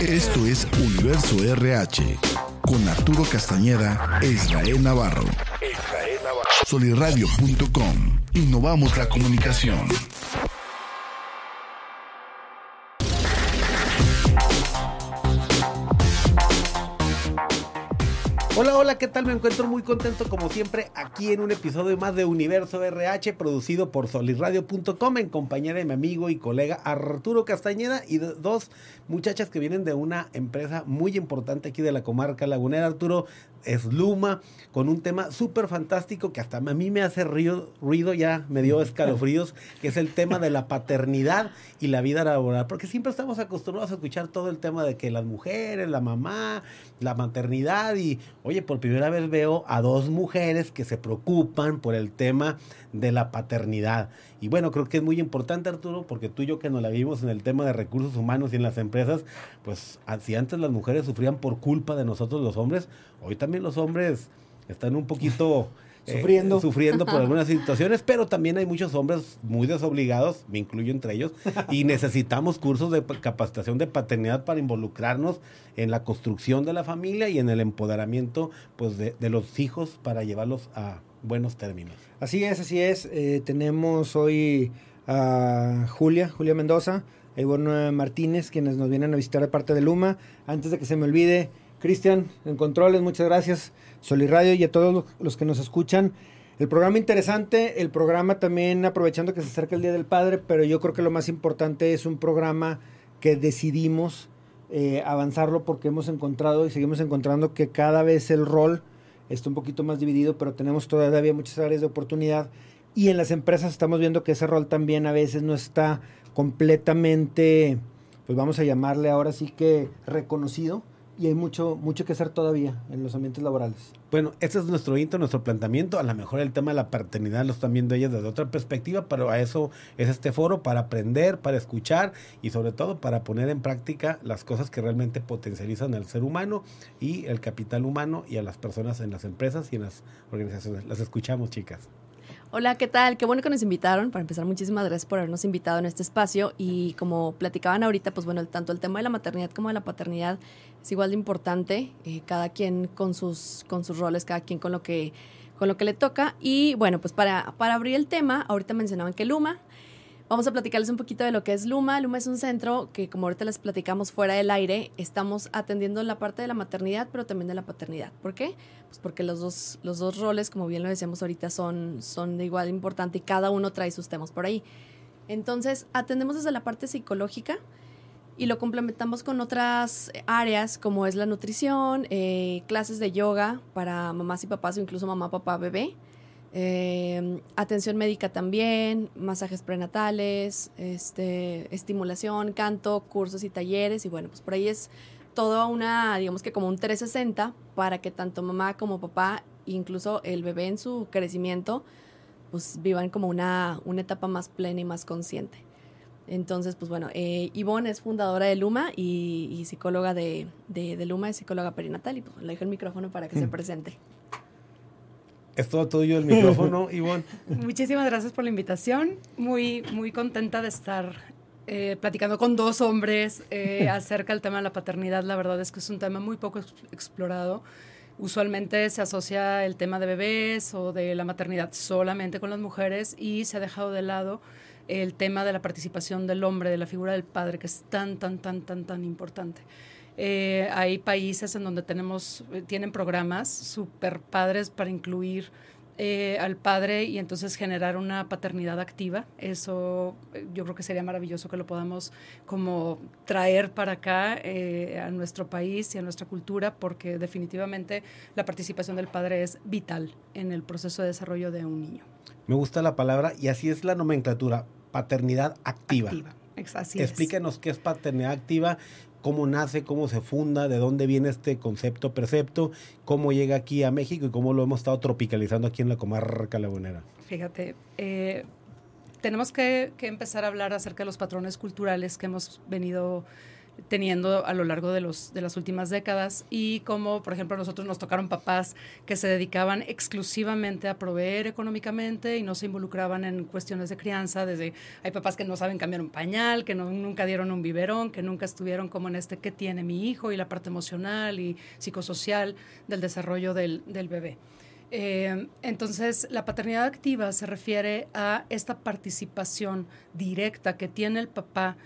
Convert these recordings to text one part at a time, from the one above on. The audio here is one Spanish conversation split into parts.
Esto es Universo RH con Arturo Castañeda e Israel Navarro. Soliradio.com. Innovamos la comunicación. Hola, hola, ¿qué tal? Me encuentro muy contento como siempre aquí en un episodio más de Universo RH producido por solirradio.com en compañía de mi amigo y colega Arturo Castañeda y dos muchachas que vienen de una empresa muy importante aquí de la comarca lagunera. Arturo es Luma con un tema súper fantástico que hasta a mí me hace ruido, ruido, ya me dio escalofríos, que es el tema de la paternidad y la vida laboral. Porque siempre estamos acostumbrados a escuchar todo el tema de que las mujeres, la mamá, la maternidad y, oye, por primera vez veo a dos mujeres que se preocupan por el tema de la paternidad. Y bueno, creo que es muy importante, Arturo, porque tú y yo que nos la vimos en el tema de recursos humanos y en las empresas, pues si antes las mujeres sufrían por culpa de nosotros los hombres, hoy también los hombres están un poquito... Eh, sufriendo. sufriendo por algunas situaciones, pero también hay muchos hombres muy desobligados, me incluyo entre ellos, y necesitamos cursos de capacitación de paternidad para involucrarnos en la construcción de la familia y en el empoderamiento pues, de, de los hijos para llevarlos a buenos términos. Así es, así es. Eh, tenemos hoy a Julia, Julia Mendoza, a Ivonne Martínez, quienes nos vienen a visitar de parte de Luma. Antes de que se me olvide, Cristian, en controles, muchas gracias. Radio y a todos los que nos escuchan. El programa interesante, el programa también aprovechando que se acerca el Día del Padre, pero yo creo que lo más importante es un programa que decidimos eh, avanzarlo porque hemos encontrado y seguimos encontrando que cada vez el rol está un poquito más dividido, pero tenemos todavía muchas áreas de oportunidad y en las empresas estamos viendo que ese rol también a veces no está completamente, pues vamos a llamarle ahora sí que reconocido y hay mucho, mucho que hacer todavía en los ambientes laborales. Bueno, ese es nuestro hito, nuestro planteamiento. A lo mejor el tema de la paternidad lo están viendo ellas desde otra perspectiva, pero a eso es este foro, para aprender, para escuchar y sobre todo para poner en práctica las cosas que realmente potencializan al ser humano y el capital humano y a las personas en las empresas y en las organizaciones. Las escuchamos, chicas. Hola, ¿qué tal? Qué bueno que nos invitaron. Para empezar, muchísimas gracias por habernos invitado en este espacio. Y como platicaban ahorita, pues bueno, tanto el tema de la maternidad como de la paternidad es igual de importante. Eh, cada quien con sus, con sus roles, cada quien con lo que, con lo que le toca. Y bueno, pues para, para abrir el tema, ahorita mencionaban que Luma Vamos a platicarles un poquito de lo que es Luma. Luma es un centro que, como ahorita les platicamos fuera del aire, estamos atendiendo la parte de la maternidad, pero también de la paternidad. ¿Por qué? Pues porque los dos, los dos roles, como bien lo decíamos ahorita, son, son de igual importante y cada uno trae sus temas por ahí. Entonces, atendemos desde la parte psicológica y lo complementamos con otras áreas como es la nutrición, eh, clases de yoga para mamás y papás o incluso mamá, papá, bebé eh, atención médica también, masajes prenatales, este, estimulación, canto, cursos y talleres. Y bueno, pues por ahí es toda una, digamos que como un 360 para que tanto mamá como papá, incluso el bebé en su crecimiento, pues vivan como una, una etapa más plena y más consciente. Entonces, pues bueno, eh, Ivonne es fundadora de Luma y, psicóloga de, de, Luma, es psicóloga perinatal y pues le dejo el micrófono para que se mm. presente. Es todo tuyo el micrófono, Ivonne. Muchísimas gracias por la invitación. Muy, muy contenta de estar eh, platicando con dos hombres eh, acerca del tema de la paternidad. La verdad es que es un tema muy poco explorado. Usualmente se asocia el tema de bebés o de la maternidad solamente con las mujeres y se ha dejado de lado el tema de la participación del hombre, de la figura del padre, que es tan, tan, tan, tan, tan importante. Eh, hay países en donde tenemos, eh, tienen programas super padres para incluir eh, al padre y entonces generar una paternidad activa. Eso yo creo que sería maravilloso que lo podamos como traer para acá a nuestro país y a nuestra cultura porque definitivamente la participación del padre es vital en el proceso de desarrollo de un niño. Me gusta la palabra y así es la nomenclatura, paternidad activa. activa. Explíquenos qué es paternidad activa cómo nace, cómo se funda, de dónde viene este concepto percepto, cómo llega aquí a México y cómo lo hemos estado tropicalizando aquí en la comarca lagunera. Fíjate, eh, tenemos que, empezar a hablar acerca de los patrones culturales que hemos venido teniendo a lo largo de, los, de las últimas décadas y como, por ejemplo, a nosotros nos tocaron papás que se dedicaban exclusivamente a proveer económicamente y no se involucraban en cuestiones de crianza, desde hay papás que no saben cambiar un pañal, que no, nunca dieron un biberón, que nunca estuvieron como en este qué tiene mi hijo y la parte emocional y psicosocial del desarrollo del, del bebé. Eh, entonces, la paternidad activa se refiere a esta participación directa que tiene el papá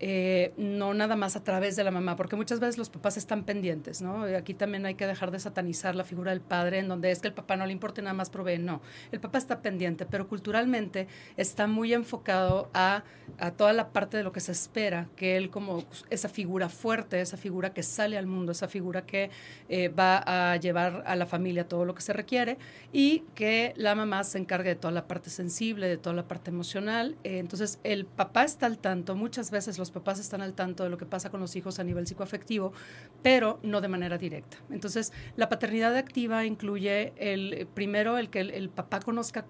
eh, no nada más a través de la mamá, porque muchas veces los papás están pendientes, ¿no? Aquí también hay que dejar de satanizar la figura del padre, en donde es que el papá no le importa nada más provee, no, el papá está pendiente, pero culturalmente está muy enfocado a, a toda la parte de lo que se espera, que él como esa figura fuerte, esa figura que sale al mundo, esa figura que eh, va a llevar a la familia todo lo que se requiere y que la mamá se encargue de toda la parte sensible, de toda la parte emocional. Eh, entonces, el papá está al tanto, muchas veces los papás están al tanto de lo que pasa con los hijos a nivel psicoafectivo, pero no de manera directa. Entonces, la paternidad activa incluye el primero el que el, papá conozca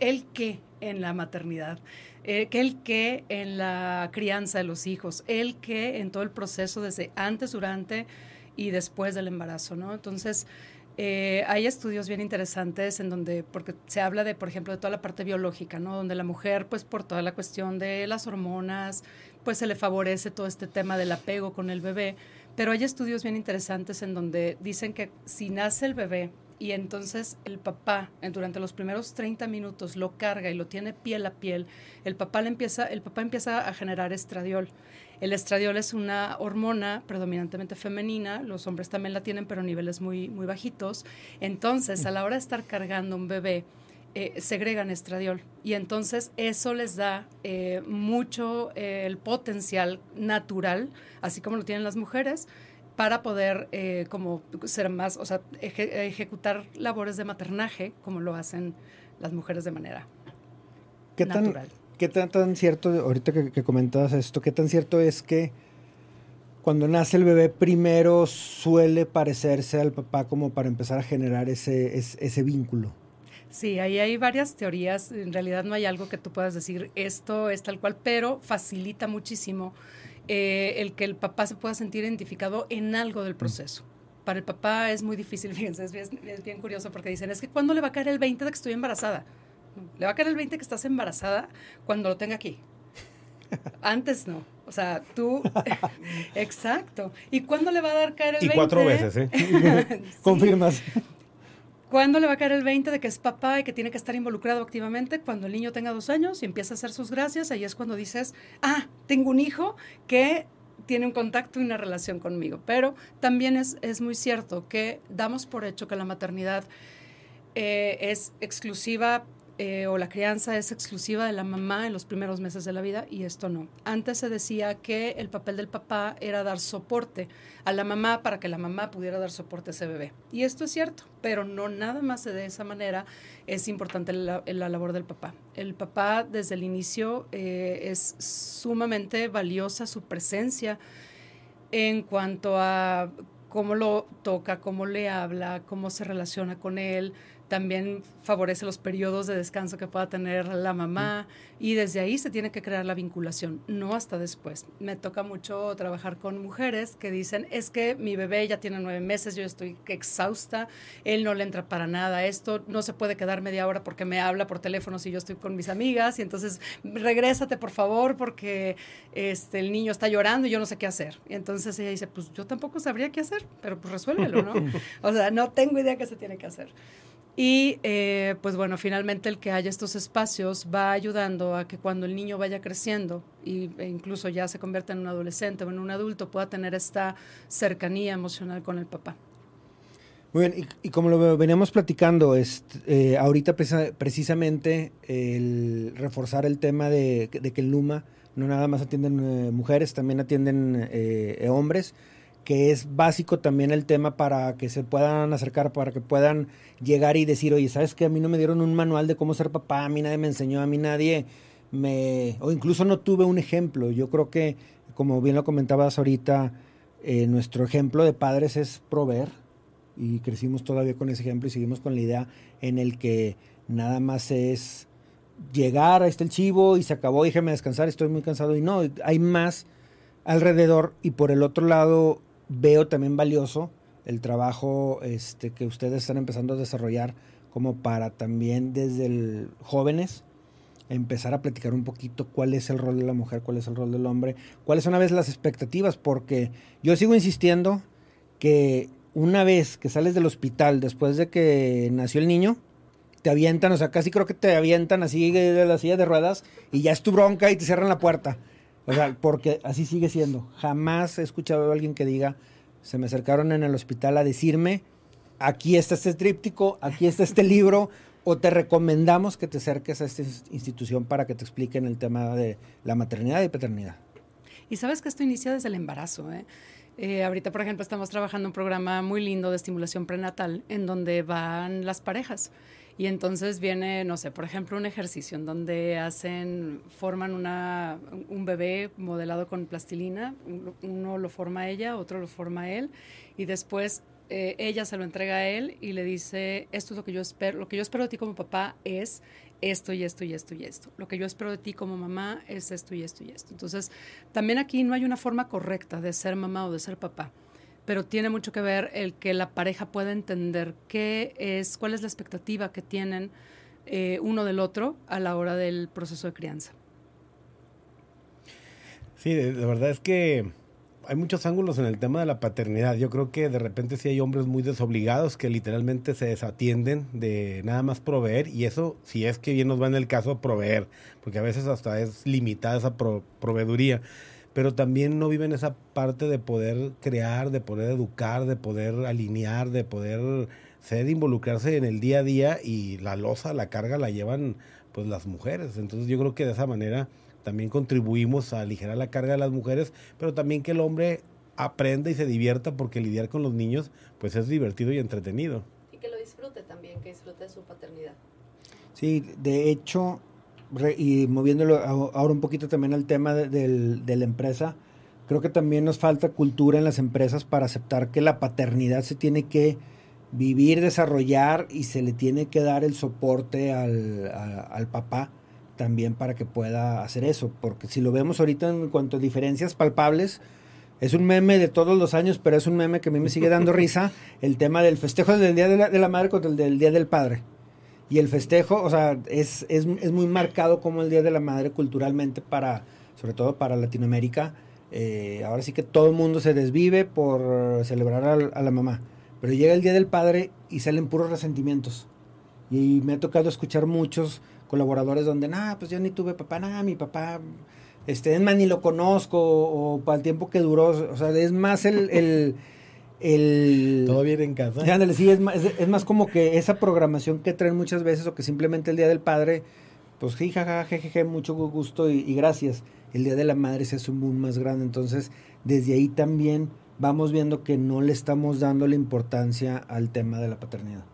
el qué en la maternidad, eh, que el qué en la crianza de los hijos, el qué en todo el proceso desde antes, durante y después del embarazo, ¿no? Entonces, eh, hay estudios bien interesantes en donde, porque se habla de, por ejemplo, de toda la parte biológica, ¿no? Donde la mujer, pues por toda la cuestión de las hormonas, pues se le favorece todo este tema del apego con el bebé. Pero hay estudios bien interesantes en donde dicen que si nace el bebé y entonces el papá durante los primeros 30 minutos lo carga y lo tiene piel a piel, el papá, le empieza, el papá empieza a generar estradiol. El estradiol es una hormona predominantemente femenina, los hombres también la tienen, pero a niveles muy, muy bajitos. Entonces, a la hora de estar cargando un bebé, eh, segregan estradiol y entonces eso les da eh, mucho eh, el potencial natural, así como lo tienen las mujeres, para poder como ser más, o sea, ejecutar labores de maternaje como lo hacen las mujeres de manera ¿Qué natural. ¿Qué tan, tan cierto, ahorita que, comentabas esto, qué tan cierto es que cuando nace el bebé primero suele parecerse al papá como para empezar a generar ese, ese, vínculo? Sí, ahí hay varias teorías. En realidad no hay algo que tú puedas decir esto es tal cual, pero facilita muchísimo eh, el que el papá se pueda sentir identificado en algo del proceso. Para el papá es muy difícil, fíjense, es bien, es bien curioso porque dicen, es que ¿cuándo le va a caer el 20 de que estoy embarazada? Le va a caer el 20 que estás embarazada cuando lo tenga aquí. Antes no. O sea, tú. exacto. ¿Y cuándo le va a dar caer el 20? Y cuatro veces, ¿eh? Confirmas. ¿Cuándo le va a caer el 20 de que es papá y que tiene que estar involucrado activamente? Cuando el niño tenga dos años y empieza a hacer sus gracias, ahí es cuando dices, ah, tengo un hijo que tiene un contacto y una relación conmigo. Pero también es, es muy cierto que damos por hecho que la maternidad eh, es exclusiva eh, o la crianza es exclusiva de la mamá en los primeros meses de la vida y esto no. Antes se decía que el papel del papá era dar soporte a la mamá para que la mamá pudiera dar soporte a ese bebé. Y esto es cierto, pero no nada más de esa manera es importante la, labor del papá. El papá desde el inicio eh, es sumamente valiosa su presencia en cuanto a cómo lo toca, cómo le habla, cómo se relaciona con él, también favorece los periodos de descanso que pueda tener la mamá y desde ahí se tiene que crear la vinculación, no hasta después. Me toca mucho trabajar con mujeres que dicen, es que mi bebé ya tiene nueve meses, yo estoy exhausta, él no le entra para nada esto, no se puede quedar media hora porque me habla por teléfono si yo estoy con mis amigas y entonces regrésate por favor porque este, el niño está llorando y yo no sé qué hacer. Y entonces ella dice, pues yo tampoco sabría qué hacer, pero pues resuélvelo, ¿no? o sea, no tengo idea qué se tiene que hacer. Y eh, pues bueno, finalmente el que haya estos espacios va ayudando a que cuando el niño vaya creciendo y, e incluso ya se convierta en un adolescente o en un adulto pueda tener esta cercanía emocional con el papá. Muy bien, y, como lo veníamos platicando, eh, ahorita precisamente el reforzar el tema de, que el Luma no nada más atienden eh, mujeres, también atienden hombres que es básico también el tema para que se puedan acercar, para que puedan llegar y decir, oye, ¿sabes qué? A mí no me dieron un manual de cómo ser papá, a mí nadie me enseñó, a mí nadie me... o incluso no tuve un ejemplo. Yo creo que, como bien lo comentabas ahorita, eh, nuestro ejemplo de padres es proveer y crecimos todavía con ese ejemplo y seguimos con la idea en el que nada más es llegar, ahí está el chivo y se acabó, déjeme descansar, estoy muy cansado y no, hay más alrededor y por el otro lado veo también valioso el trabajo este, que ustedes están empezando a desarrollar como para también desde jóvenes empezar a platicar un poquito cuál es el rol de la mujer, cuál es el rol del hombre, cuáles son a veces las expectativas, porque yo sigo insistiendo que una vez que sales del hospital después de que nació el niño, te avientan, o sea, casi creo que te avientan así de la silla de ruedas y ya es tu bronca y te cierran la puerta. O sea, porque así sigue siendo. Jamás he escuchado a alguien que diga, se me acercaron en el hospital a decirme, aquí está este tríptico, aquí está este libro, o te recomendamos que te acerques a esta institución para que te expliquen el tema de la maternidad y paternidad. Y sabes que esto inicia desde el embarazo. ¿eh? Eh, ahorita, por ejemplo, estamos trabajando un programa muy lindo de estimulación prenatal en donde van las parejas. Y entonces viene, no sé, por ejemplo, un ejercicio en donde hacen, forman una, un bebé modelado con plastilina, uno lo forma ella, otro lo forma él, y después eh, ella se lo entrega a él y le dice, esto es lo que yo espero, lo que yo espero de ti como papá es esto y esto y esto y esto. Lo que yo espero de ti como mamá es esto y esto y esto. Entonces, también aquí no hay una forma correcta de ser mamá o de ser papá pero tiene mucho que ver el que la pareja pueda entender qué es, cuál es la expectativa que tienen eh, uno del otro a la hora del proceso de crianza. Sí, de, verdad es que hay muchos ángulos en el tema de la paternidad. Yo creo que de repente sí hay hombres muy desobligados que literalmente se desatienden de nada más proveer y eso, si es que bien nos va en el caso, proveer, porque a veces hasta es limitada esa proveeduría pero también no viven esa parte de poder crear, de poder educar, de poder alinear, de poder ser, involucrarse en el día a día y la losa, la carga la llevan pues las mujeres. Entonces yo creo que de esa manera también contribuimos a aligerar la carga de las mujeres, pero también que el hombre aprenda y se divierta porque lidiar con los niños pues es divertido y entretenido. Y que lo disfrute también, que disfrute su paternidad. Sí, de hecho, y moviéndolo ahora un poquito también al tema de, la empresa, creo que también nos falta cultura en las empresas para aceptar que la paternidad se tiene que vivir, desarrollar y se le tiene que dar el soporte al, al papá también para que pueda hacer eso. Porque si lo vemos ahorita en cuanto a diferencias palpables, es un meme de todos los años, pero es un meme que a mí me sigue dando risa, el tema del festejo del Día de la, de la Madre contra el del Día del Padre. Y el festejo, o sea, es, es, es, muy marcado como el Día de la Madre culturalmente para, sobre todo para Latinoamérica. Eh, ahora sí que todo el mundo se desvive por celebrar a, la mamá. Pero llega el Día del Padre y salen puros resentimientos. Y me ha tocado escuchar muchos colaboradores donde, nah, pues yo ni tuve papá, nah, mi papá, este, es más, ni lo conozco, o, para el tiempo que duró, o sea, es más el el... Todo bien en casa. sí, es más, es, más como que esa programación que traen muchas veces o que simplemente el Día del Padre, pues sí, jajaja, jejeje, mucho gusto y, gracias. El Día de la Madre se hace un boom más grande, entonces desde ahí también vamos viendo que no le estamos dando la importancia al tema de la paternidad.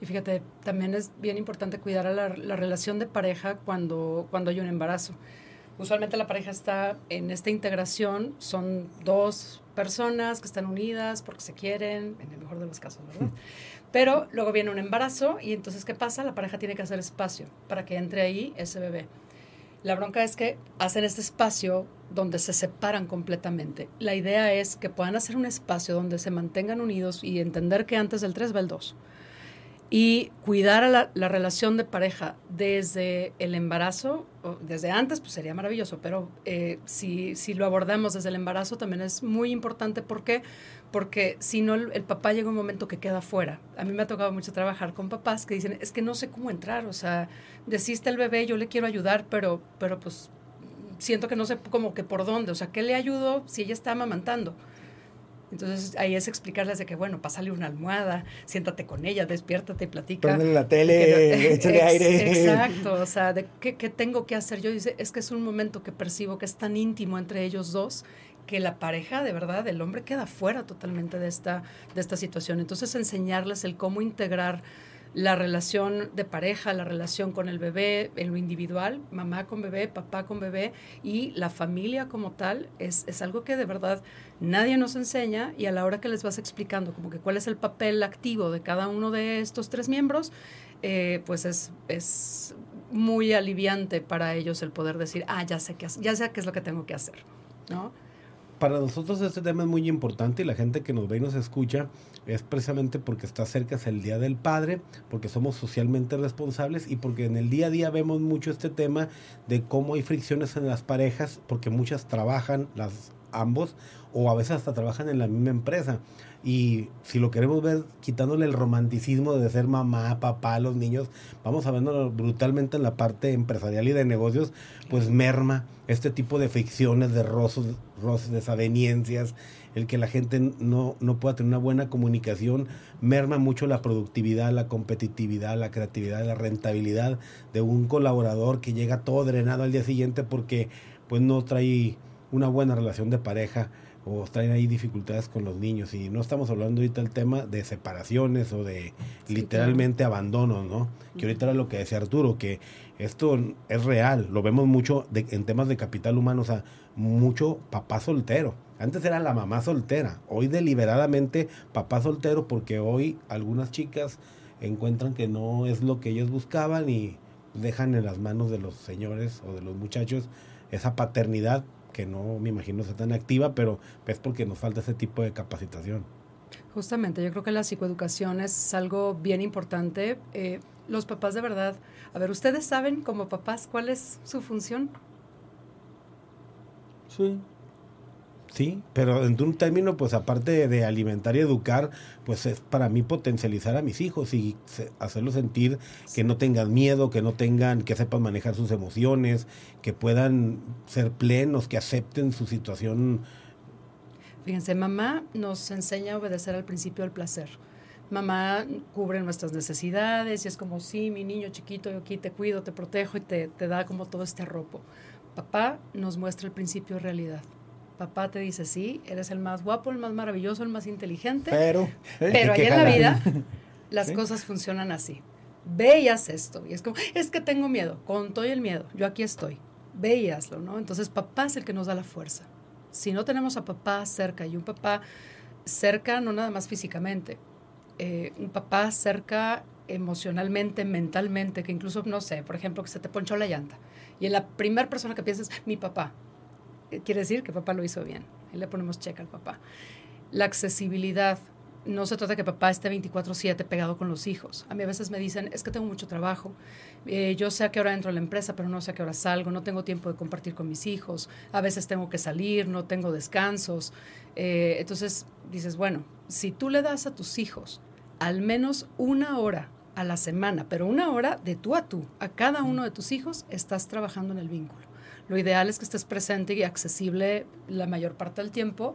Y fíjate, también es bien importante cuidar a la, la relación de pareja cuando, cuando hay un embarazo. Usualmente la pareja está en esta integración, son dos personas que están unidas porque se quieren, en el mejor de los casos, ¿verdad? Pero luego viene un embarazo y entonces, ¿qué pasa? La pareja tiene que hacer espacio para que entre ahí ese bebé. La bronca es que hacen este espacio donde se separan completamente. La idea es que puedan hacer un espacio donde se mantengan unidos y entender que antes del 3 va el 2 y cuidar a la, relación de pareja desde el embarazo, o desde antes, pues sería maravilloso, pero eh, si, si, lo abordamos desde el embarazo también es muy importante. ¿Por qué? Porque si no, el, papá llega un momento que queda fuera. A mí me ha tocado mucho trabajar con papás que dicen, es que no sé cómo entrar, o sea, desiste el bebé, yo le quiero ayudar, pero, pero pues siento que no sé como que por dónde, o sea, ¿qué le ayudo si ella está amamantando? Entonces ahí es explicarles de que, bueno, pásale una almohada, siéntate con ella, despiértate y platica. Prendele la tele, échale aire. Exacto, o sea, de qué, qué, tengo que hacer yo. Dice, es que es un momento que percibo que es tan íntimo entre ellos dos que la pareja, de verdad, el hombre queda fuera totalmente de esta, de esta situación. Entonces enseñarles el cómo integrar la relación de pareja, la relación con el bebé en lo individual, mamá con bebé, papá con bebé y la familia como tal, es, es, algo que de verdad nadie nos enseña y a la hora que les vas explicando como que cuál es el papel activo de cada uno de estos tres miembros, eh, pues es, es muy aliviante para ellos el poder decir, ah, ya sé qué, ya sé qué es lo que tengo que hacer, ¿no? Para nosotros este tema es muy importante y la gente que nos ve y nos escucha es precisamente porque está cerca el Día del Padre, porque somos socialmente responsables y porque en el día a día vemos mucho este tema de cómo hay fricciones en las parejas, porque muchas trabajan, las ambos, o a veces hasta trabajan en la misma empresa. Y si lo queremos ver quitándole el romanticismo de ser mamá, papá los niños, vamos a verlo brutalmente en la parte empresarial y de negocios, pues merma este tipo de fricciones, de roces, roces desaveniencias, el que la gente no, no pueda tener una buena comunicación, merma mucho la productividad, la competitividad, la creatividad, la rentabilidad de un colaborador que llega todo drenado al día siguiente porque pues no trae una buena relación de pareja o traen ahí dificultades con los niños. Y no estamos hablando ahorita del tema de separaciones o de literalmente abandono, ¿no? Que ahorita era lo que decía Arturo, que esto es real, lo vemos mucho en temas de capital humano, o sea, mucho papá soltero. Antes era la mamá soltera, hoy deliberadamente papá soltero porque hoy algunas chicas encuentran que no es lo que ellos buscaban y dejan en las manos de los señores o de los muchachos esa paternidad que no me imagino sea tan activa, pero es porque nos falta ese tipo de capacitación. Justamente, yo creo que la psicoeducación es algo bien importante. Eh, los papás de verdad, a ver, ¿ustedes saben como papás cuál es su función? Sí. Sí, pero en un término, pues aparte de alimentar y educar, pues es para mí potencializar a mis hijos y hacerlos sentir que no tengan miedo, que no tengan, que sepan manejar sus emociones, que puedan ser plenos, que acepten su situación. Fíjense, mamá nos enseña a obedecer al principio del placer. Mamá cubre nuestras necesidades y es como, sí, mi niño chiquito, yo aquí te cuido, te protejo y te, te da como todo este arropo. Papá nos muestra el principio de realidad papá te dice, sí, eres el más guapo, el más maravilloso, el más inteligente. Pero, ¿eh? pero ahí en la vida las cosas funcionan así. Veías esto. Y es como, es que tengo miedo. Con todo el miedo, yo aquí estoy. Veíaslo, ¿no? Entonces papá es el que nos da la fuerza. Si no tenemos a papá cerca y un papá cerca, no nada más físicamente, eh, un papá cerca emocionalmente, mentalmente, que incluso, no sé, por ejemplo, que se te ponchó la llanta. Y en la primera persona que piensas, mi papá, quiere decir que papá lo hizo bien. Ahí le ponemos check al papá. La accesibilidad. No se trata de que papá esté 24/7 pegado con los hijos. A mí a veces me dicen, es que tengo mucho trabajo. Eh, yo sé a qué hora entro a la empresa, pero no sé a qué hora salgo. No tengo tiempo de compartir con mis hijos. A veces tengo que salir, no tengo descansos. Eh, entonces dices, bueno, si tú le das a tus hijos al menos una hora a la semana, pero una hora de tú a tú, a cada uno de tus hijos, estás trabajando en el vínculo. Lo ideal es que estés presente y accesible la mayor parte del tiempo.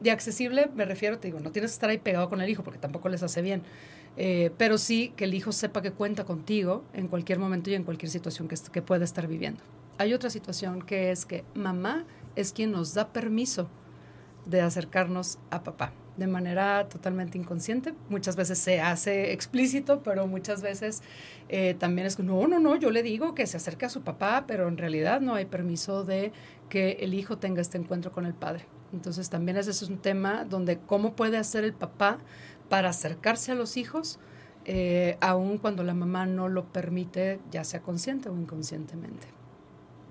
De accesible me refiero, te digo, no tienes que estar ahí pegado con el hijo porque tampoco les hace bien. Eh, pero sí que el hijo sepa que cuenta contigo en cualquier momento y en cualquier situación que, que pueda estar viviendo. Hay otra situación que es que mamá es quien nos da permiso de acercarnos a papá de manera totalmente inconsciente. Muchas veces se hace explícito, pero muchas veces eh, también es, no, no, no, yo le digo que se acerque a su papá, pero en realidad no hay permiso de que el hijo tenga este encuentro con el padre. Entonces también ese es un tema donde cómo puede hacer el papá para acercarse a los hijos, eh, aun cuando la mamá no lo permite, ya sea consciente o inconscientemente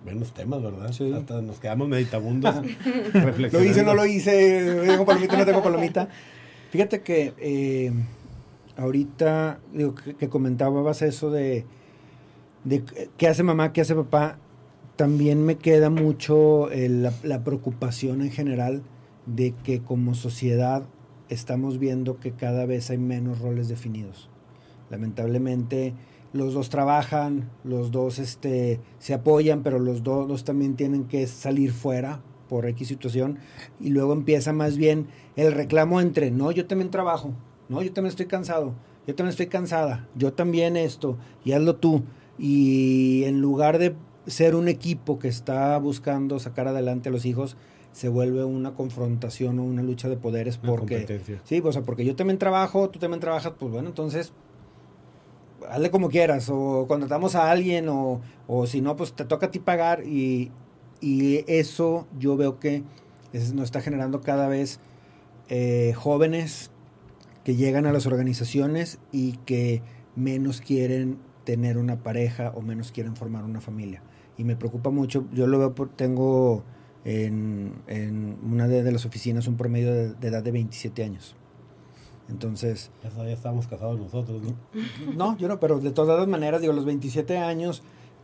buenos temas, ¿verdad? Sí. Hasta nos quedamos meditabundos. lo hice, no lo hice, tengo palomita, no tengo palomita. Fíjate que eh, ahorita digo, que, comentabas eso de, de qué hace mamá, qué hace papá, también me queda mucho la, la preocupación en general de que como sociedad estamos viendo que cada vez hay menos roles definidos. Lamentablemente los dos trabajan, los dos este, se apoyan, pero los dos, también tienen que salir fuera por X situación. Y luego empieza más bien el reclamo entre, no, yo también trabajo, no, yo también estoy cansado, yo también estoy cansada, yo también esto, y hazlo tú. Y en lugar de ser un equipo que está buscando sacar adelante a los hijos, se vuelve una confrontación o una lucha de poderes porque sí, o sea, porque yo también trabajo, tú también trabajas, pues bueno, entonces hazle como quieras, o contratamos a alguien, o, o si no, pues te toca a ti pagar, y, y eso yo veo que nos está generando cada vez eh, jóvenes que llegan a las organizaciones y que menos quieren tener una pareja o menos quieren formar una familia. Y me preocupa mucho, yo lo veo, por, tengo en, en una de, las oficinas un promedio de, de edad de 27 años. Entonces, Ya, ya estamos casados nosotros, ¿no? no, yo no, pero de todas maneras, digo, los 27 años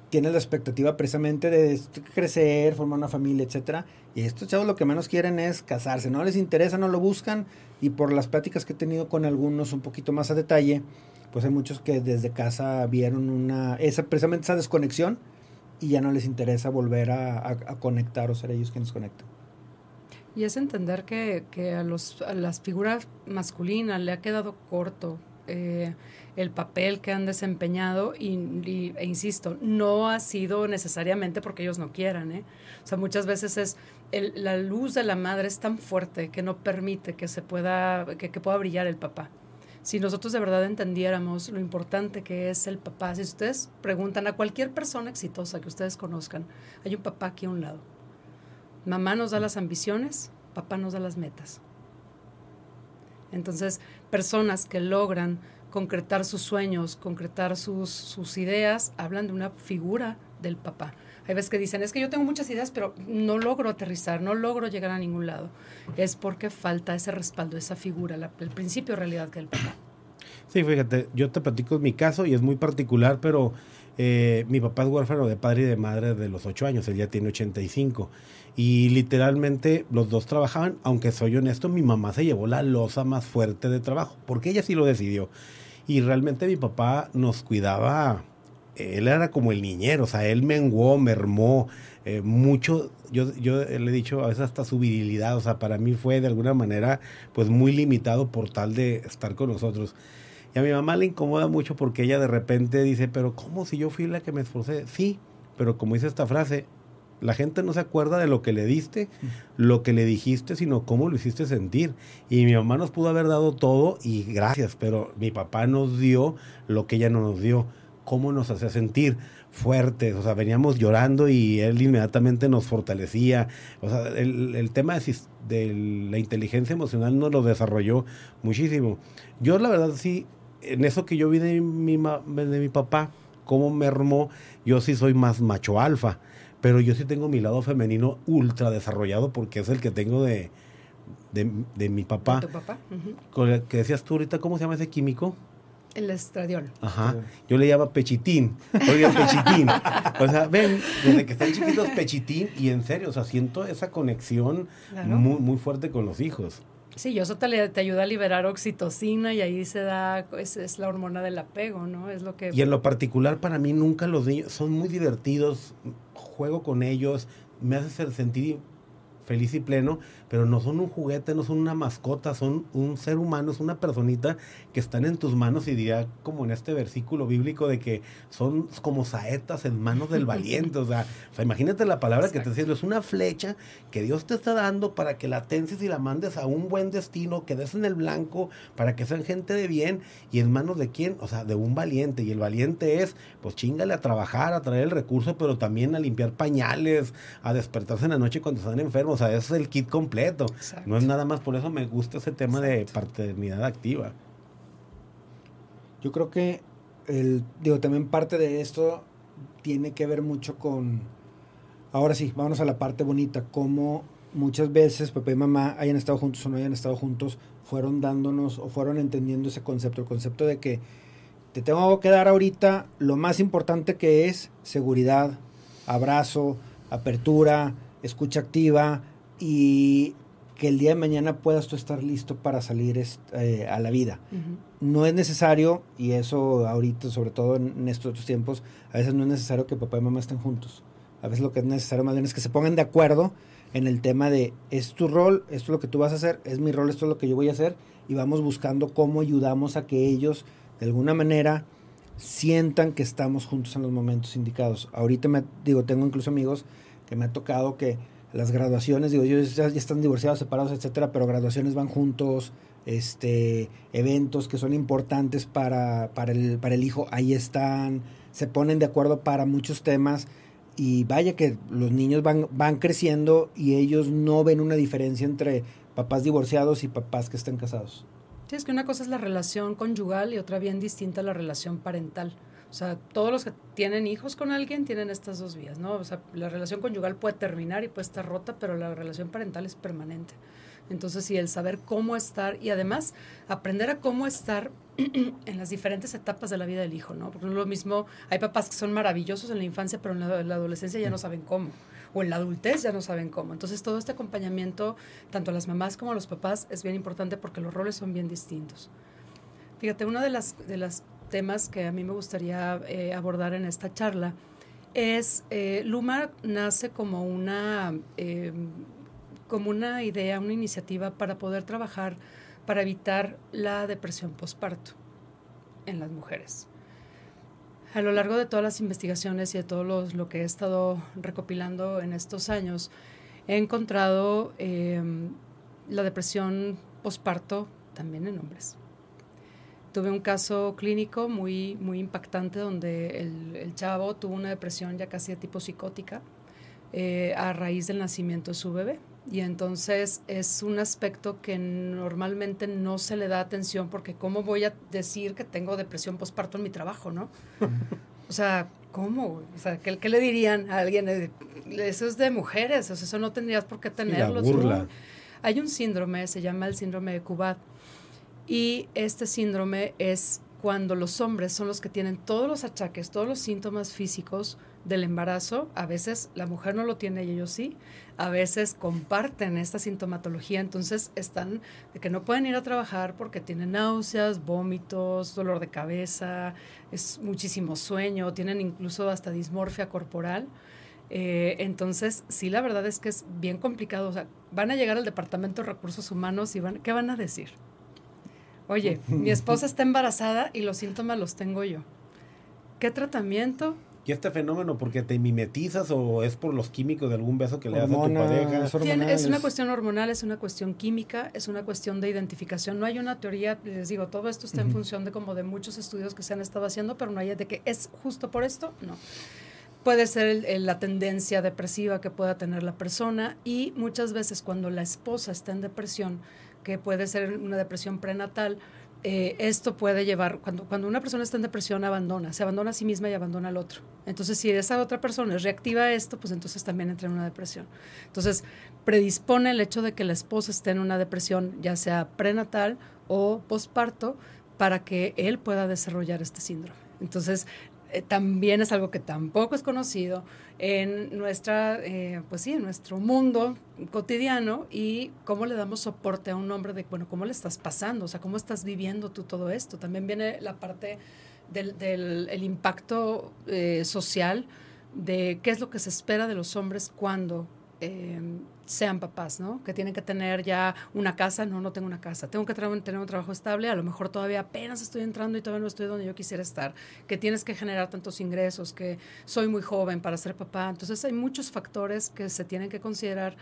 tienes la expectativa precisamente de crecer, formar una familia, etcétera. Y estos chavos lo que menos quieren es casarse, no les interesa, no lo buscan. Y por las pláticas que he tenido con algunos un poquito más a detalle, pues hay muchos que desde casa vieron una, esa, precisamente esa desconexión y ya no les interesa volver a, a- a conectar o ser ellos quienes conectan. Y es entender que, que a, los, a las figuras masculinas le ha quedado corto eh, el papel que han desempeñado y, e insisto, no ha sido necesariamente porque ellos no quieran. ¿eh? O sea, muchas veces es el- la luz de la madre es tan fuerte que no permite que se pueda, que, que pueda brillar el papá. Si nosotros de verdad entendiéramos lo importante que es el papá, si ustedes preguntan a cualquier persona exitosa que ustedes conozcan, hay un papá aquí a un lado. Mamá nos da las ambiciones, papá nos da las metas. Entonces, personas que logran concretar sus sueños, concretar sus, sus ideas, hablan de una figura del papá. Hay veces que dicen, es que yo tengo muchas ideas, pero no logro aterrizar, no logro llegar a ningún lado. Es porque falta ese respaldo, esa figura, la- el principio de realidad que el papá. Sí, fíjate, yo te platico mi caso y es muy particular, pero eh, mi papá es huérfano de padre y de madre de los 8 años, él ya tiene 85. Y literalmente los dos trabajaban, aunque soy honesto, mi mamá se llevó la losa más fuerte de trabajo, porque ella sí lo decidió. Y realmente mi papá nos cuidaba, él era como el niñero, o sea, él menguó, mermó eh, mucho. Yo, yo le he dicho a veces hasta su virilidad, o sea, para mí fue de alguna manera pues muy limitado por tal de estar con nosotros. Y a mi mamá le incomoda mucho porque ella de repente dice, pero ¿cómo si yo fui la que me esforcé? Sí, pero como dice esta frase, la gente no se acuerda de lo que le diste, lo que le dijiste, sino cómo lo hiciste sentir. Y mi mamá nos pudo haber dado todo y gracias, pero mi papá nos dio lo que ella no nos dio. ¿Cómo nos hacía sentir? Fuertes, o sea, veníamos llorando y él inmediatamente nos fortalecía. O sea, el, el tema de, de la inteligencia emocional nos lo desarrolló muchísimo. Yo la verdad sí, en eso que yo vi de mi, ma- de mi papá, cómo me armó, yo sí soy más macho alfa, pero yo sí tengo mi lado femenino ultra desarrollado porque es el que tengo de, de, de mi papá. ¿De tu papá? El que decías tú ahorita, ¿cómo se llama ese químico? El estradiol. Ajá. Yo le llamo pechitín. Oye, pechitín. O sea, ven, desde que están chiquitos, pechitín. Y en serio, o sea, siento esa conexión Claro. muy, muy fuerte con los hijos. Sí, y eso te, ayuda a liberar oxitocina y ahí se da, es, es la hormona del apego, ¿no? Es lo que... Y en lo particular, para mí, nunca los niños son muy divertidos. Juego con ellos, me hace sentir feliz y pleno, pero no son un juguete, no son una mascota, son un ser humano, es una personita que están en tus manos y diría como en este versículo bíblico de que son como saetas en manos del valiente, o sea, o sea, imagínate la palabra que te decía, es una flecha que Dios te está dando para que la tenses y la mandes a un buen destino, que des en el blanco, para que sean gente de bien y en manos de quién, o sea, de un valiente. Y el valiente es, pues chingale a trabajar, a traer el recurso, pero también a limpiar pañales, a despertarse en la noche cuando están enfermos, o sea, es el kit completo. Exacto. No es nada más, por eso me gusta ese tema de paternidad activa. Yo creo que el, digo, también parte de esto tiene que ver mucho con, ahora sí, vámonos a la parte bonita, cómo muchas veces papá y mamá hayan estado juntos o no hayan estado juntos, fueron dándonos o fueron entendiendo ese concepto, el concepto de que te tengo que dar ahorita lo más importante que es seguridad, abrazo, apertura, escucha activa y que el día de mañana puedas tú estar listo para salir est- eh, a la vida no es necesario, y eso ahorita, sobre todo en, en estos otros tiempos, a veces no es necesario que papá y mamá estén juntos. A veces lo que es necesario más bien es que se pongan de acuerdo en el tema de, es tu rol, esto es lo que tú vas a hacer, es mi rol, esto es lo que yo voy a hacer, y vamos buscando cómo ayudamos a que ellos, de alguna manera, sientan que estamos juntos en los momentos indicados. Ahorita me digo, tengo incluso amigos que me ha tocado que las graduaciones, digo, ellos ya, están divorciados, separados, etcétera, pero graduaciones van juntos, este eventos que son importantes para, para, el, para el hijo, ahí están, se ponen de acuerdo para muchos temas y vaya que los niños van, van creciendo y ellos no ven una diferencia entre papás divorciados y papás que estén casados. Sí, es que una cosa es la relación conyugal y otra bien distinta la relación parental. O sea, todos los que tienen hijos con alguien tienen estas dos vías, ¿no? O sea, la relación conyugal puede terminar y puede estar rota, pero la relación parental es permanente. Entonces, sí, el saber cómo estar y además aprender a cómo estar en las diferentes etapas de la vida del hijo, ¿no? Porque no es lo mismo, hay papás que son maravillosos en la infancia, pero en la, en la adolescencia ya no saben cómo, o en la adultez ya no saben cómo. Entonces, todo este acompañamiento, tanto a las mamás como a los papás, es bien importante porque los roles son bien distintos. Fíjate, uno de las, de las temas que a mí me gustaría eh, abordar en esta charla es, eh, Luma nace como una, eh, como una idea, una iniciativa para poder trabajar, para evitar la depresión postparto en las mujeres. A lo largo de todas las investigaciones y de todo los, lo que he estado recopilando en estos años, he encontrado eh, la depresión postparto también en hombres tuve un caso clínico muy, muy impactante donde el, el chavo tuvo una depresión ya casi de tipo psicótica eh, a raíz del nacimiento de su bebé. Y entonces es un aspecto que normalmente no se le da atención porque ¿cómo voy a decir que tengo depresión postparto en mi trabajo, no? o sea, ¿cómo? O sea, ¿qué, ¿qué, le dirían a alguien? Eh, eso es de mujeres, o sea, eso no tendrías por qué tenerlo. burla. Hay un síndrome, se llama el síndrome de Cubat, y este síndrome es cuando los hombres son los que tienen todos los achaques, todos los síntomas físicos del embarazo. A veces la mujer no lo tiene y ellos sí. A veces comparten esta sintomatología, entonces están de que no pueden ir a trabajar porque tienen náuseas, vómitos, dolor de cabeza, es muchísimo sueño, tienen incluso hasta dismorfia corporal. Eh, entonces, sí, la verdad es que es bien complicado. O sea, van a llegar al Departamento de Recursos Humanos y van, ¿qué van a decir? Oye, mi esposa está embarazada y los síntomas los tengo yo. ¿Qué tratamiento? ¿Y este fenómeno porque te mimetizas o es por los químicos de algún beso que le das a tu pareja? Tiene, es una cuestión hormonal, es una cuestión química, es una cuestión de identificación. No hay una teoría, les digo, todo esto está en función de como de muchos estudios que se han estado haciendo, pero no hay de que es justo por esto, no. Puede ser el, el, la tendencia depresiva que pueda tener la persona y muchas veces cuando la esposa está en depresión, que puede ser una depresión prenatal, eh, esto puede llevar, cuando, cuando una persona está en depresión, abandona, se abandona a sí misma y abandona al otro. Entonces, si esa otra persona es reactiva esto, pues entonces también entra en una depresión. Entonces, predispone el hecho de que la esposa esté en una depresión, ya sea prenatal o posparto, para que él pueda desarrollar este síndrome. Entonces, eh, también es algo que tampoco es conocido en nuestra, eh, pues sí, en nuestro mundo cotidiano y cómo le damos soporte a un hombre de, bueno, cómo le estás pasando, o sea, cómo estás viviendo tú todo esto. También viene la parte del, el impacto eh, social de qué es lo que se espera de los hombres cuando sean papás, ¿no? Que tienen que tener ya una casa, no, no tengo una casa, tengo que tener un trabajo estable, a lo mejor todavía apenas estoy entrando y todavía no estoy donde yo quisiera estar, que tienes que generar tantos ingresos, que soy muy joven para ser papá. Entonces hay muchos factores que se tienen que considerar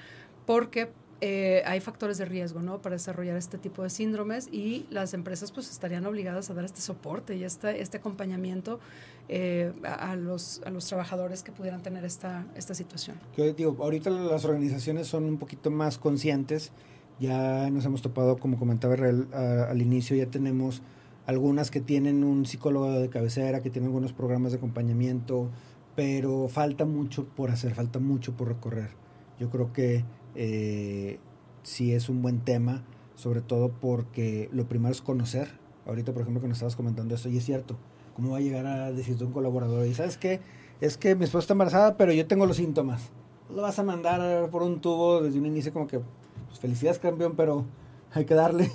porque eh, hay factores de riesgo ¿no? para desarrollar este tipo de síndromes y las empresas pues estarían obligadas a dar este soporte y este, este acompañamiento eh, a, los, a los trabajadores que pudieran tener esta, esta situación. Yo digo, ahorita las organizaciones son un poquito más conscientes, ya nos hemos topado, como comentaba Israel, a, al inicio, ya tenemos algunas que tienen un psicólogo de cabecera, que tienen algunos programas de acompañamiento, pero falta mucho por hacer, falta mucho por recorrer. Yo creo que eh, sí es un buen tema, sobre todo porque lo primero es conocer. Ahorita, por ejemplo, que nos estabas comentando esto, y es cierto, ¿cómo va a llegar a decirte un colaborador? Y sabes qué, es que mi esposa está embarazada, pero yo tengo los síntomas. Lo vas a mandar por un tubo desde un inicio como que, pues felicidades campeón, pero hay que darle.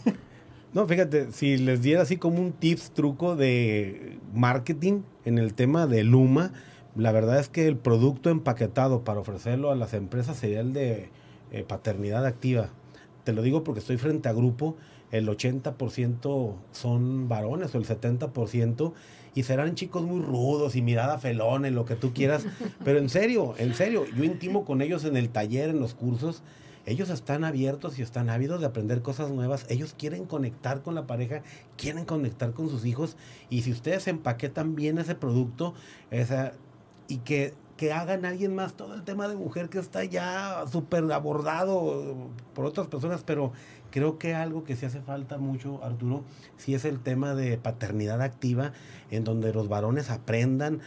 No, fíjate, si les diera así como un tips, truco de marketing en el tema de Luma, la verdad es que el producto empaquetado para ofrecerlo a las empresas sería el de eh, paternidad activa. Te lo digo porque estoy frente a grupo, el 80% son varones o el 70% y serán chicos muy rudos y mirada felona en lo que tú quieras, pero en serio, en serio, yo intimo con ellos en el taller, en los cursos, ellos están abiertos y están ávidos de aprender cosas nuevas, ellos quieren conectar con la pareja, quieren conectar con sus hijos y si ustedes empaquetan bien ese producto esa, y que que hagan alguien más todo el tema de mujer que está ya súper abordado por otras personas, pero creo que algo que sí hace falta mucho, Arturo, sí es el tema de paternidad activa, en donde los varones aprendan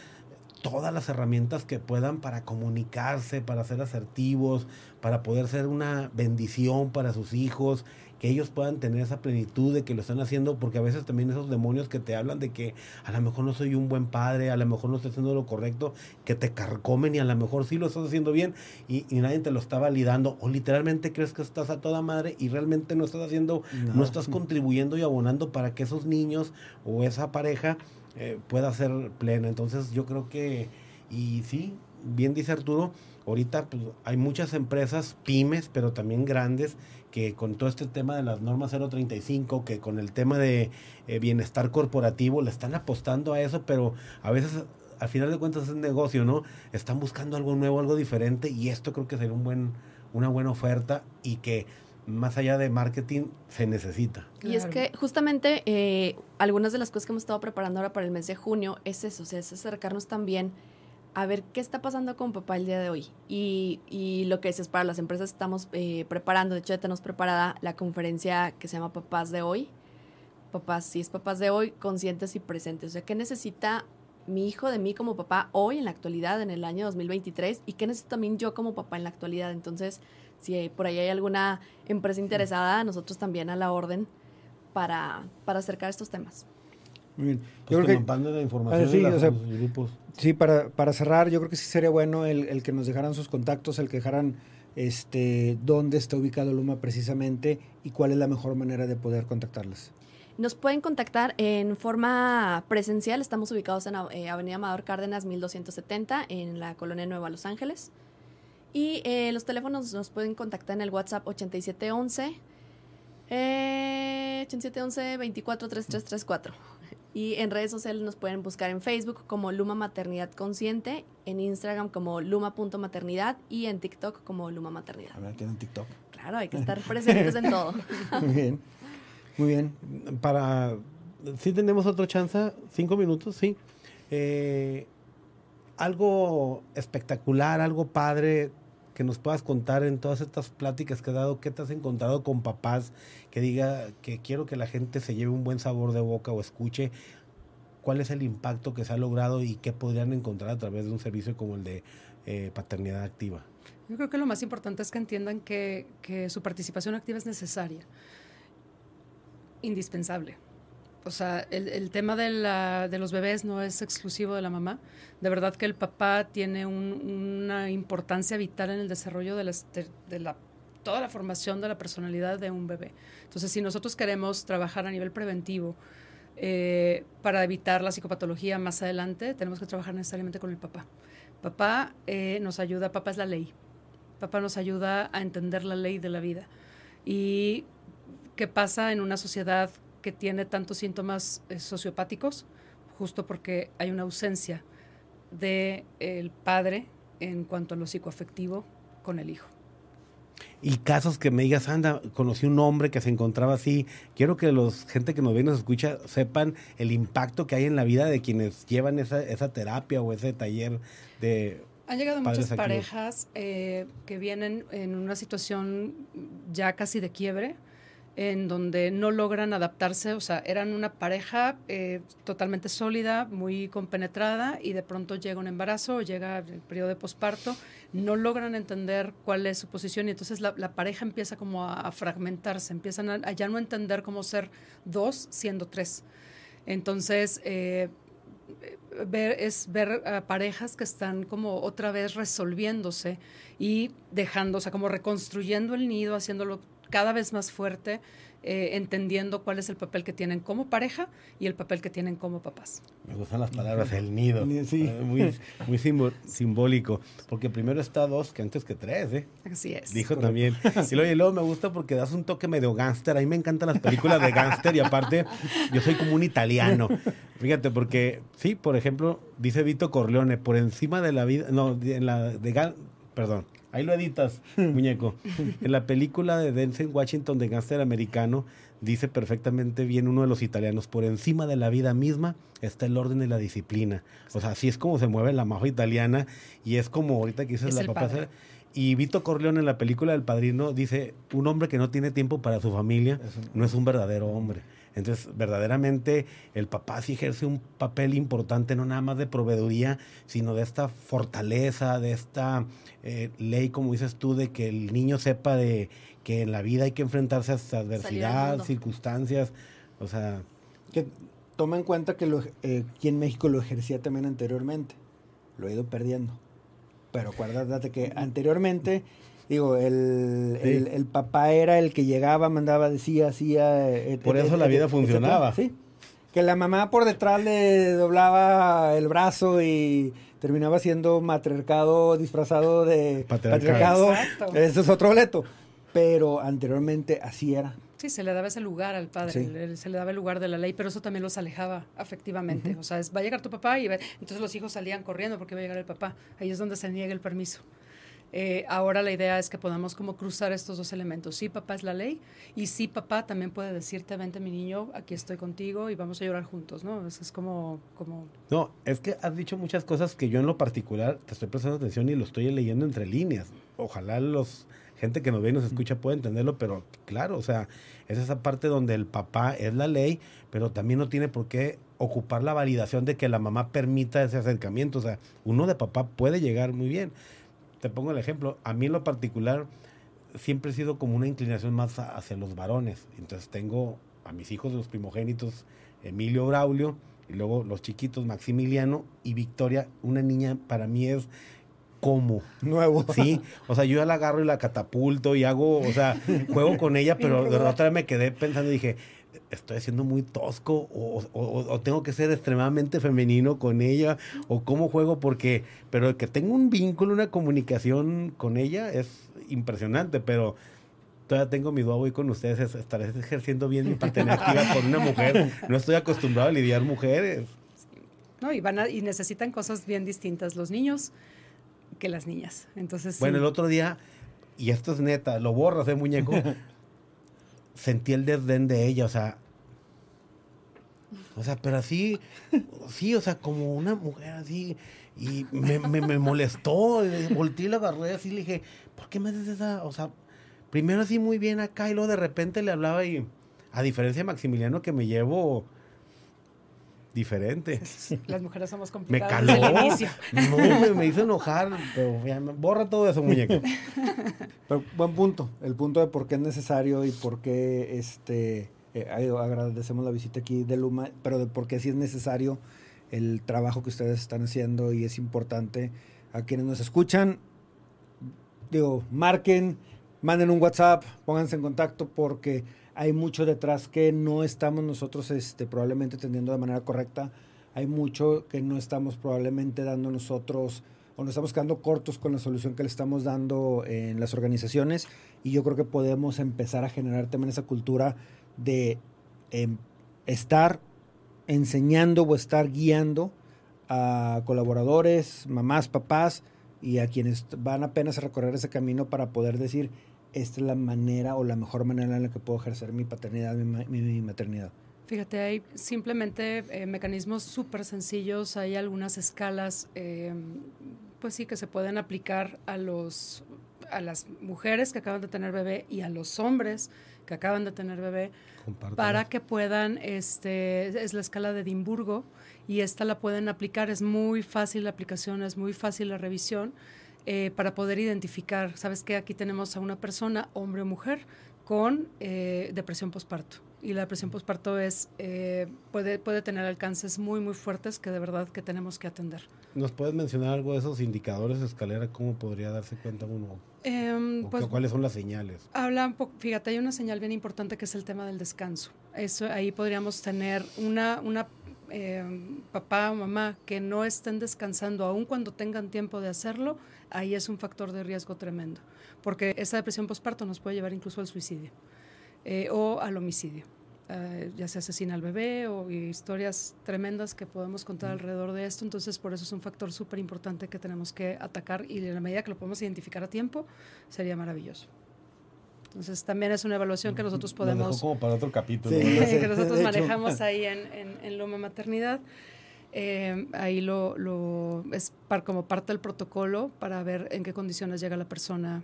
todas las herramientas que puedan para comunicarse, para ser asertivos, para poder ser una bendición para sus hijos, que ellos puedan tener esa plenitud de que lo están haciendo, porque a veces también esos demonios que te hablan de que a lo mejor no soy un buen padre, a lo mejor no estoy haciendo lo correcto, que te carcomen y a lo mejor sí lo estás haciendo bien y, nadie te lo está validando, o literalmente crees que estás a toda madre y realmente no estás haciendo, no, estás contribuyendo y abonando para que esos niños o esa pareja eh, pueda ser plena. Entonces yo creo que, y sí, bien dice Arturo, ahorita pues, hay muchas empresas, pymes, pero también grandes, que con todo este tema de las normas 035, que con el tema de eh, bienestar corporativo, le están apostando a eso, pero a veces al final de cuentas es negocio, ¿no? Están buscando algo nuevo, algo diferente, y esto creo que sería un buen, una buena oferta y que más allá de marketing, se necesita. Y es que justamente eh, algunas de las cosas que hemos estado preparando ahora para el mes de junio es eso, o sea, es acercarnos también a ver qué está pasando con papá el día de hoy. Y, y lo que es, para las empresas estamos eh, preparando, de hecho ya tenemos preparada la conferencia que se llama Papás de hoy. Papás, sí es papás de hoy, conscientes y presentes. O sea, ¿qué necesita mi hijo de mí como papá hoy en la actualidad, en el año 2023? ¿Y qué necesito también yo como papá en la actualidad? Entonces, si por ahí hay alguna empresa interesada, nosotros también a la orden para, para acercar estos temas. Muy bien. Pues yo creo que, la información sí, o sea, grupos. sí para, para, cerrar, yo creo que sí sería bueno el, el, que nos dejaran sus contactos, el que dejaran este, dónde está ubicado Luma precisamente y cuál es la mejor manera de poder contactarles. Nos pueden contactar en forma presencial. Estamos ubicados en eh, Avenida Amador Cárdenas 1270 en la colonia Nueva Los Ángeles. Y eh, los teléfonos nos pueden contactar en el WhatsApp 8711 eh, 8711 243334. Y en redes sociales nos pueden buscar en Facebook como Luma Maternidad Consciente, en Instagram como luma.maternidad y en TikTok como Luma Maternidad. A ver, ¿qué en TikTok? Claro, hay que estar presentes en todo. Muy bien. Muy bien. Para. Sí, tenemos otra chance, cinco minutos, sí. Eh, algo espectacular, algo padre que nos puedas contar en todas estas pláticas que he dado, qué te has encontrado con papás, que diga que quiero que la gente se lleve un buen sabor de boca o escuche cuál es el impacto que se ha logrado y qué podrían encontrar a través de un servicio como el de eh, paternidad activa. Yo creo que lo más importante es que entiendan que, que su participación activa es necesaria, indispensable. O sea, el, tema de, la, de, los bebés no es exclusivo de la mamá. De verdad que el papá tiene una importancia vital en el desarrollo de, la, toda la formación de la personalidad de un bebé. Entonces, si nosotros queremos trabajar a nivel preventivo eh, para evitar la psicopatología más adelante, tenemos que trabajar necesariamente con el papá. Papá eh, nos ayuda, papá es la ley. Papá nos ayuda a entender la ley de la vida. Y qué pasa en una sociedad que tiene tantos síntomas eh, sociopáticos, justo porque hay una ausencia del el padre en cuanto a lo psicoafectivo con el hijo. Y casos que me digas, anda, conocí un hombre que se encontraba así. Quiero que los gente que nos viene y nos escucha sepan el impacto que hay en la vida de quienes llevan esa, esa terapia o ese taller de han llegado muchas parejas eh, que vienen en una situación ya casi de quiebre, en donde no logran adaptarse, o sea, eran una pareja eh, totalmente sólida, muy compenetrada, y de pronto llega un embarazo, llega el periodo de posparto, no logran entender cuál es su posición, y entonces la, pareja empieza como a, fragmentarse, empiezan a, ya no entender cómo ser dos siendo tres. Entonces, eh, ver, es ver a parejas que están como otra vez resolviéndose y dejando, o sea, como reconstruyendo el nido, haciéndolo cada vez más fuerte, eh, entendiendo cuál es el papel que tienen como pareja y el papel que tienen como papás. Me gustan las palabras, el nido. Sí. Eh, muy, muy simbólico. Porque primero está dos que antes que tres, ¿eh? Así es. Dijo también. Y luego, me gusta porque das un toque medio gángster. A mí me encantan las películas de gángster y aparte yo soy como un italiano. Fíjate, porque sí, por ejemplo, dice Vito Corleone, por encima de la vida, no, en la de, perdón, Ahí lo editas, muñeco. En la película de Denzel Washington de Gangster Americano dice perfectamente bien uno de los italianos, por encima de la vida misma está el orden y la disciplina. O sea, así es como se mueve la majo italiana y es como ahorita que dices Es la papá. Y Vito Corleone en la película del Padrino dice, un hombre que no tiene tiempo para su familia no es un verdadero hombre. Entonces, verdaderamente, el papá sí ejerce un papel importante, no nada más de proveeduría, sino de esta fortaleza, de esta eh, ley, como dices tú, de que el niño sepa de que en la vida hay que enfrentarse a esta adversidad, circunstancias. O sea, Que toma en cuenta que lo, eh, aquí en México lo ejercía también anteriormente. Lo he ido perdiendo. Pero acuérdate que anteriormente, digo, el, Sí. el, el papá era el que llegaba, mandaba, decía, hacía. eh, Por eh, eso eh, la eh, vida funcionaba. Sí. Que la mamá por detrás le doblaba el brazo y terminaba siendo matriarcado disfrazado de Patriarcado. patriarcado. Exacto. Eso es otro boleto. Pero anteriormente así era. Sí, se le daba ese lugar al padre, Sí. le- se le daba el lugar de la ley, pero eso también los alejaba afectivamente. O sea, es, va a llegar tu papá y ve- entonces los hijos salían corriendo porque va a llegar el papá. Ahí es donde se niega el permiso. Eh, ahora la idea es que podamos como cruzar estos dos elementos. Sí, papá es la ley y sí, papá también puede decirte, vente mi niño, aquí estoy contigo y vamos a llorar juntos, ¿no? Eso es como, como no, es que has dicho muchas cosas que yo en lo particular te estoy prestando atención y lo estoy leyendo entre líneas. Ojalá los gente que nos ve y nos escucha pueda entenderlo, pero claro, o sea, es esa parte donde el papá es la ley, pero también no tiene por qué ocupar la validación de que la mamá permita ese acercamiento. O sea, uno de papá puede llegar muy bien. Te pongo el ejemplo, a mí en lo particular siempre he sido como una inclinación más a- hacia los varones. Entonces tengo a mis hijos, los primogénitos, Emilio Braulio, y luego los chiquitos, Maximiliano y Victoria. Una niña para mí es como. Nuevo. Sí, o sea, yo ya la agarro y la catapulto y hago, o sea, juego con ella, pero de otra vez me quedé pensando y dije, estoy haciendo muy tosco o, o- o tengo que ser extremadamente femenino con ella o cómo juego porque, pero que tengo un vínculo, una comunicación con ella es impresionante, pero todavía tengo mi duda hoy con ustedes, es- estaré ejerciendo bien mi paternidad activa con una mujer, no estoy acostumbrado a lidiar mujeres. ¿no? Y van a- y necesitan cosas bien distintas los niños que las niñas. Entonces, sí. Bueno, el otro día, y esto es neta, lo borras, ¿eh, muñeco? Sentí el desdén de ella, o sea. O sea, pero así, sí, o sea, como una mujer así. Y me, molestó, y volteé y la agarré así, le dije, ¿por qué me haces esa? O sea, primero así muy bien acá y luego de repente le hablaba y, a diferencia de Maximiliano que me llevo diferente. las mujeres somos Me complicadas caló. inicio. No, me, me hizo enojar, pero ya me- borra todo eso, muñeco. Pero buen punto, el punto de por qué es necesario y por qué este eh, agradecemos la visita aquí de Luma, pero de por qué sí es necesario el trabajo que ustedes están haciendo y es importante a quienes nos escuchan. Digo, marquen, manden un WhatsApp, pónganse en contacto porque hay mucho detrás que no estamos nosotros este, probablemente atendiendo de manera correcta. Hay mucho que no estamos probablemente dando nosotros o nos estamos quedando cortos con la solución que le estamos dando en las organizaciones y yo creo que podemos empezar a generar también esa cultura de em, estar enseñando o estar guiando a colaboradores, mamás, papás y a quienes van apenas a recorrer ese camino para poder decir esta es la manera o la mejor manera en la que puedo ejercer mi paternidad, mi, mi- mi maternidad. Fíjate, hay simplemente eh, mecanismos súper sencillos, hay algunas escalas, eh, pues sí, que se pueden aplicar a los a las mujeres que acaban de tener bebé y a los hombres que acaban de tener bebé Compártelo. para que puedan, este, es la escala de Edimburgo y esta la pueden aplicar, es muy fácil la aplicación, es muy fácil la revisión eh, para poder identificar, sabes que aquí tenemos a una persona, hombre o mujer, con eh, depresión postparto. Y la depresión postparto es, eh, puede, puede tener alcances muy, muy fuertes que de verdad que tenemos que atender. ¿Nos puedes mencionar algo de esos indicadores de escalera? ¿Cómo podría darse cuenta uno? Em, ¿O pues, qué- ¿Cuáles son las señales? Habla un poco, fíjate, hay una señal bien importante que es el tema del descanso. Eso, ahí podríamos tener una, una eh, papá o mamá que no estén descansando, aun cuando tengan tiempo de hacerlo, ahí es un factor de riesgo tremendo, porque esa depresión postparto nos puede llevar incluso al suicidio eh, o al homicidio. eh, ya se asesina al bebé o historias tremendas que podemos contar alrededor de esto. Entonces, por eso es un factor súper importante que tenemos que atacar y en la medida que lo podemos identificar a tiempo, sería maravilloso. Entonces, también es una evaluación que nosotros podemos... como para otro capítulo. que nosotros manejamos ahí en, en, Loma Maternidad. Eh, ahí lo, lo es como parte del protocolo para ver en qué condiciones llega la persona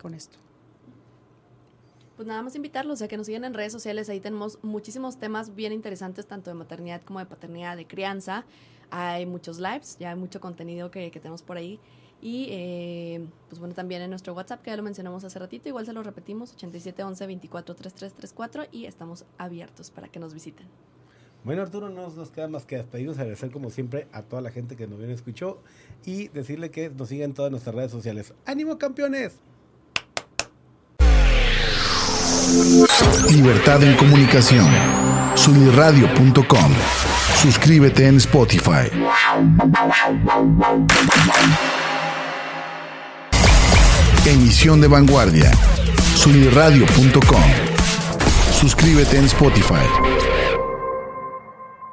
con esto pues nada más invitarlos a que nos sigan en redes sociales. Ahí tenemos muchísimos temas bien interesantes, tanto de maternidad como de paternidad, de crianza. Hay muchos lives, ya hay mucho contenido que, tenemos por ahí. Y eh, pues bueno, también en nuestro WhatsApp, que ya lo mencionamos hace ratito, igual se lo repetimos, 8711 243334 y estamos abiertos para que nos visiten. Bueno, Arturo, no nos queda más que despedirnos, agradecer como siempre a toda la gente que nos viene escuchó y decirle que nos sigan todas nuestras redes sociales. ¡Ánimo, campeones! Libertad en comunicación. Sunirradio.com. Suscríbete en Spotify. Emisión de vanguardia. Sunirradio.com. Suscríbete en Spotify.